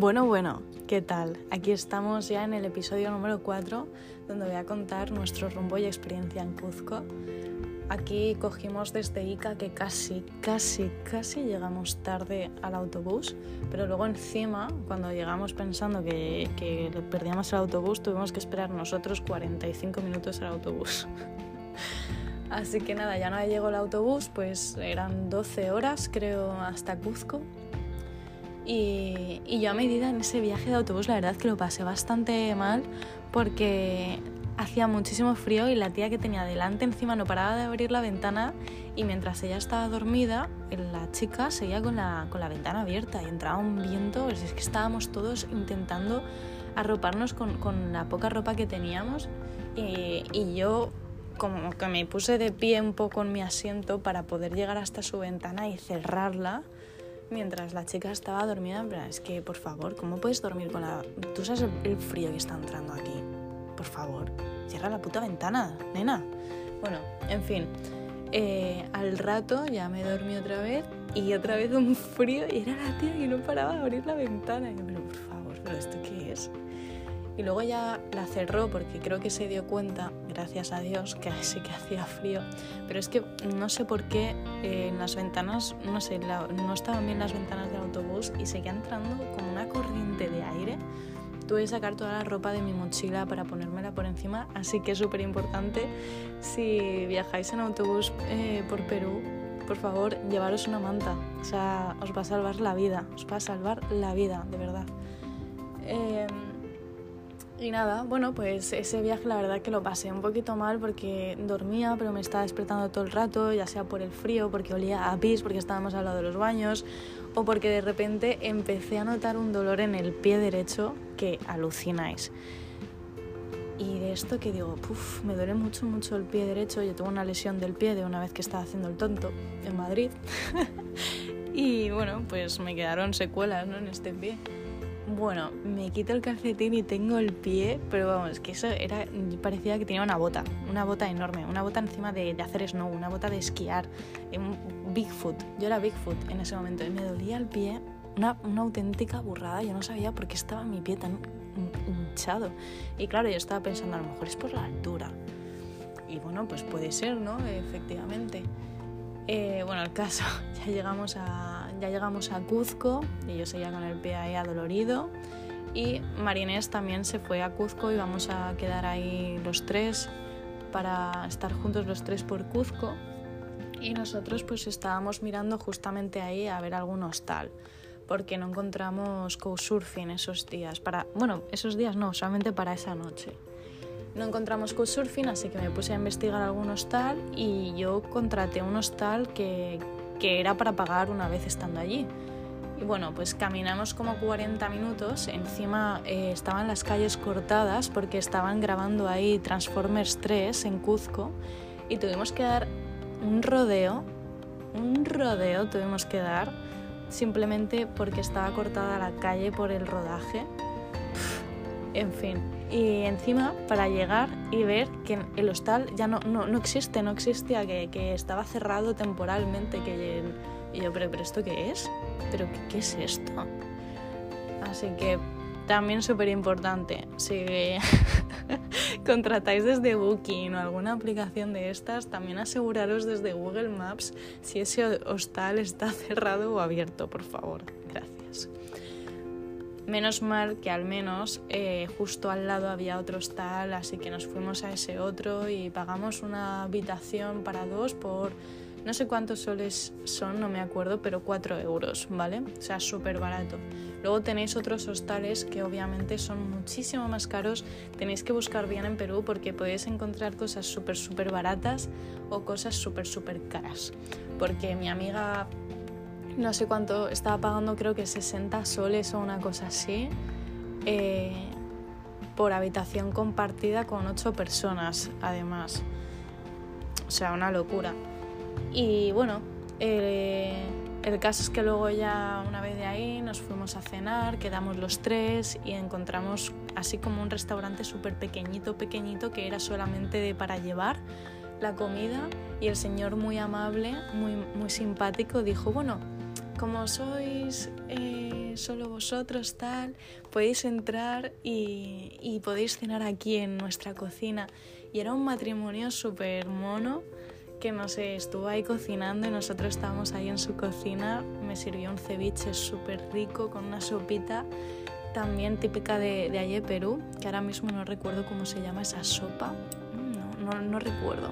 Bueno, bueno, ¿qué tal? Aquí estamos ya en el episodio número 4, donde voy a contar nuestro rumbo y experiencia en Cuzco. Aquí cogimos desde Ica que casi, casi, casi llegamos tarde al autobús, pero luego encima, cuando llegamos pensando que, perdíamos el autobús, tuvimos que esperar nosotros 45 minutos al autobús. Así que nada, ya no llegó el autobús, pues eran 12 horas creo hasta Cuzco y, yo a medida en ese viaje de autobús, la verdad que lo pasé bastante mal porque hacía muchísimo frío y la tía que tenía delante encima no paraba de abrir la ventana y mientras ella estaba dormida, la chica seguía con la, con la ventana abierta y entraba un viento, pues es que estábamos todos intentando arroparnos con, con la poca ropa que teníamos. Y, y yo como que me puse de pie un poco en mi asiento para poder llegar hasta su ventana y cerrarla mientras la chica estaba dormida, en es que, por favor, ¿cómo puedes dormir con la... Tú sabes el frío que está entrando aquí. Por favor, cierra la puta ventana, nena. Bueno, en fin. Eh, al rato ya me dormí otra vez y otra vez un frío y era la tía que no paraba de abrir la ventana. Y yo, pero por favor, ¿pero esto qué es? Y luego ya la cerró porque creo que se dio cuenta, gracias a Dios, que sí que hacía frío. Pero es que no sé por qué eh, en las ventanas, no sé, no estaban bien las ventanas del autobús y seguía entrando como una corriente de aire. Tuve que sacar toda la ropa de mi mochila para ponérmela por encima, así que es súper importante si viajáis en autobús eh, por Perú, por favor, llevaros una manta. O sea, os va a salvar la vida, os va a salvar la vida, de verdad. Eh, y nada, bueno, pues ese viaje la verdad que lo pasé un poquito mal porque dormía, pero me estaba despertando todo el rato, ya sea por el frío, porque olía a pis, porque estábamos al lado de los baños, o porque de repente empecé a notar un dolor en el pie derecho que alucináis. Y de esto que digo, puff, me duele mucho, mucho el pie derecho. Yo tuve una lesión del pie de una vez que estaba haciendo el tonto en Madrid. y bueno, pues me quedaron secuelas ¿no? en este pie. Bueno, me quito el calcetín y tengo el pie, pero vamos, que eso era, parecía que tenía una bota, una bota enorme, una bota encima de, de hacer snow, una bota de esquiar, un Bigfoot. Yo era Bigfoot en ese momento y me dolía el pie, una, una auténtica burrada, yo no sabía por qué estaba mi pie tan hinchado. Y claro, yo estaba pensando, a lo mejor es por la altura. Y bueno, pues puede ser, ¿no? Efectivamente. Eh, bueno, el caso, ya llegamos a, ya llegamos a Cuzco y yo seguía con el pie ahí adolorido. Y Marinés también se fue a Cuzco y vamos a quedar ahí los tres para estar juntos los tres por Cuzco. Y nosotros pues estábamos mirando justamente ahí a ver algún hostal porque no encontramos couchsurfing esos días. Para, bueno, esos días no, solamente para esa noche no encontramos Couchsurfing, así que me puse a investigar algún hostal y yo contraté un hostal que, que era para pagar una vez estando allí. Y bueno, pues caminamos como 40 minutos, encima eh, estaban las calles cortadas porque estaban grabando ahí Transformers 3 en Cuzco y tuvimos que dar un rodeo, un rodeo tuvimos que dar simplemente porque estaba cortada la calle por el rodaje. en fin, y encima para llegar y ver que el hostal ya no, no, no existe, no existía, que, que, estaba cerrado temporalmente. Que, yo, pero, pero ¿esto qué es? ¿Pero qué, qué es esto? Así que también súper importante, si contratáis desde Booking o alguna aplicación de estas, también aseguraros desde Google Maps si ese hostal está cerrado o abierto, por favor. Gracias. Menos mal que al menos eh, justo al lado había otro hostal, así que nos fuimos a ese otro y pagamos una habitación para dos por no sé cuántos soles son, no me acuerdo, pero cuatro euros, ¿vale? O sea, súper barato. Luego tenéis otros hostales que obviamente son muchísimo más caros. Tenéis que buscar bien en Perú porque podéis encontrar cosas súper, súper baratas o cosas súper, súper caras. Porque mi amiga no sé cuánto, estaba pagando creo que 60 soles o una cosa así, eh, por habitación compartida con 8 personas, además. O sea, una locura. Y bueno, eh, el caso es que luego ya una vez de ahí nos fuimos a cenar, quedamos los tres y encontramos así como un restaurante súper pequeñito, pequeñito, que era solamente para llevar la comida y el señor muy amable, muy, muy simpático, dijo, bueno, como sois eh, solo vosotros tal, podéis entrar y, y podéis cenar aquí en nuestra cocina. Y era un matrimonio súper mono que no sé, estuvo ahí cocinando y nosotros estábamos ahí en su cocina. Me sirvió un ceviche súper rico con una sopita también típica de, de allí Perú, que ahora mismo no recuerdo cómo se llama esa sopa, mm, no, no, no recuerdo.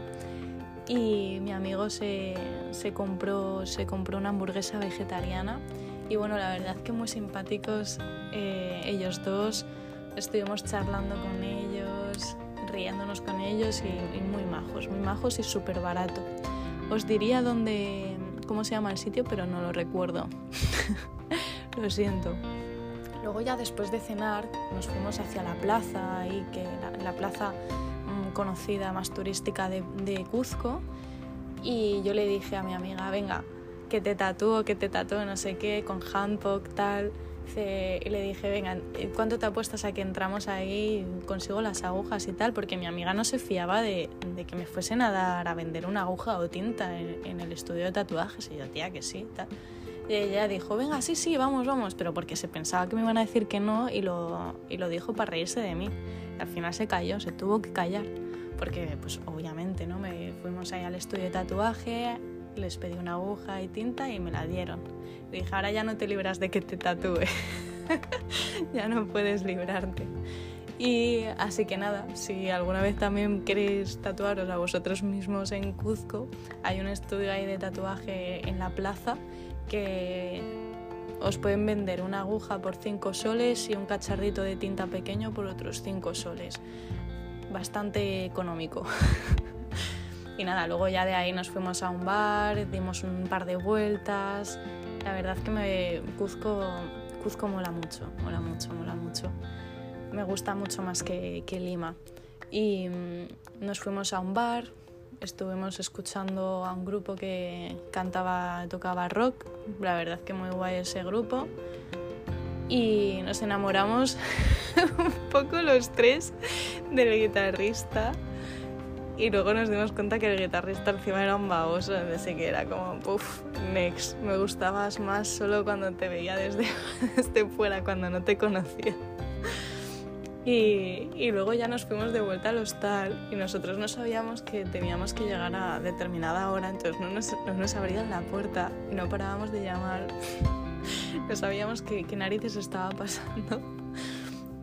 Y mi amigo se, se, compró, se compró una hamburguesa vegetariana y bueno, la verdad que muy simpáticos eh, ellos dos, estuvimos charlando con ellos, riéndonos con ellos y, y muy majos, muy majos y súper barato. Os diría dónde, cómo se llama el sitio, pero no lo recuerdo. lo siento. Luego ya después de cenar nos fuimos hacia la plaza, ahí que la, la plaza conocida más turística de, de, Cuzco y yo le dije a mi amiga, venga, que te tatúo, que te tatúo, no sé qué, con handpok, tal. Y le dije, venga, ¿cuánto te apuestas a que entramos ahí consigo las agujas y tal? Porque mi amiga no se fiaba de, de que me fuesen a dar a vender una aguja o tinta en, en el estudio de tatuajes. Y yo, tía, que sí, tal. Y ella dijo, venga, sí, sí, vamos, vamos, pero porque se pensaba que me iban a decir que no y lo, y lo dijo para reírse de mí. Y al final se cayó, se tuvo que callar, porque pues obviamente, ¿no? Me fuimos ahí al estudio de tatuaje, les pedí una aguja y tinta y me la dieron. Le dije, ahora ya no te libras de que te tatúe, ya no puedes librarte. Y así que nada, si alguna vez también queréis tatuaros a vosotros mismos en Cuzco, hay un estudio ahí de tatuaje en la plaza que os pueden vender una aguja por 5 soles y un cacharrito de tinta pequeño por otros 5 soles. Bastante económico. y nada, luego ya de ahí nos fuimos a un bar, dimos un par de vueltas. La verdad que me Cuzco, Cuzco mola mucho, mola mucho, mola mucho. Me gusta mucho más que, que Lima. Y mmm, nos fuimos a un bar, estuvimos escuchando a un grupo que cantaba, tocaba rock, la verdad que muy guay ese grupo, y nos enamoramos un poco los tres del guitarrista. Y luego nos dimos cuenta que el guitarrista encima era un baboso, así que era como, puff, next, me gustabas más solo cuando te veía desde, desde fuera, cuando no te conocía. Y, y, luego ya nos fuimos de vuelta al hostal y nosotros no sabíamos que teníamos que llegar a determinada hora, entonces no nos, no nos abrían la puerta no parábamos de llamar. no sabíamos qué narices estaba pasando.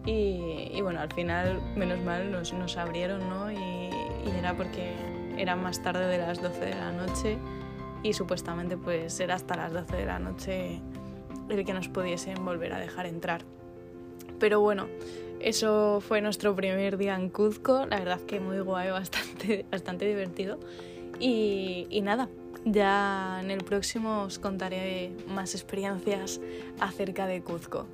Y, y, bueno, al final, menos mal, nos, nos abrieron, ¿no? Y, y, era porque era más tarde de las 12 de la noche y supuestamente pues era hasta las 12 de la noche el que nos pudiesen volver a dejar entrar. Pero bueno, eso fue nuestro primer día en Cuzco, la verdad que muy guay, bastante, bastante divertido. Y, y nada, ya en el próximo os contaré más experiencias acerca de Cuzco.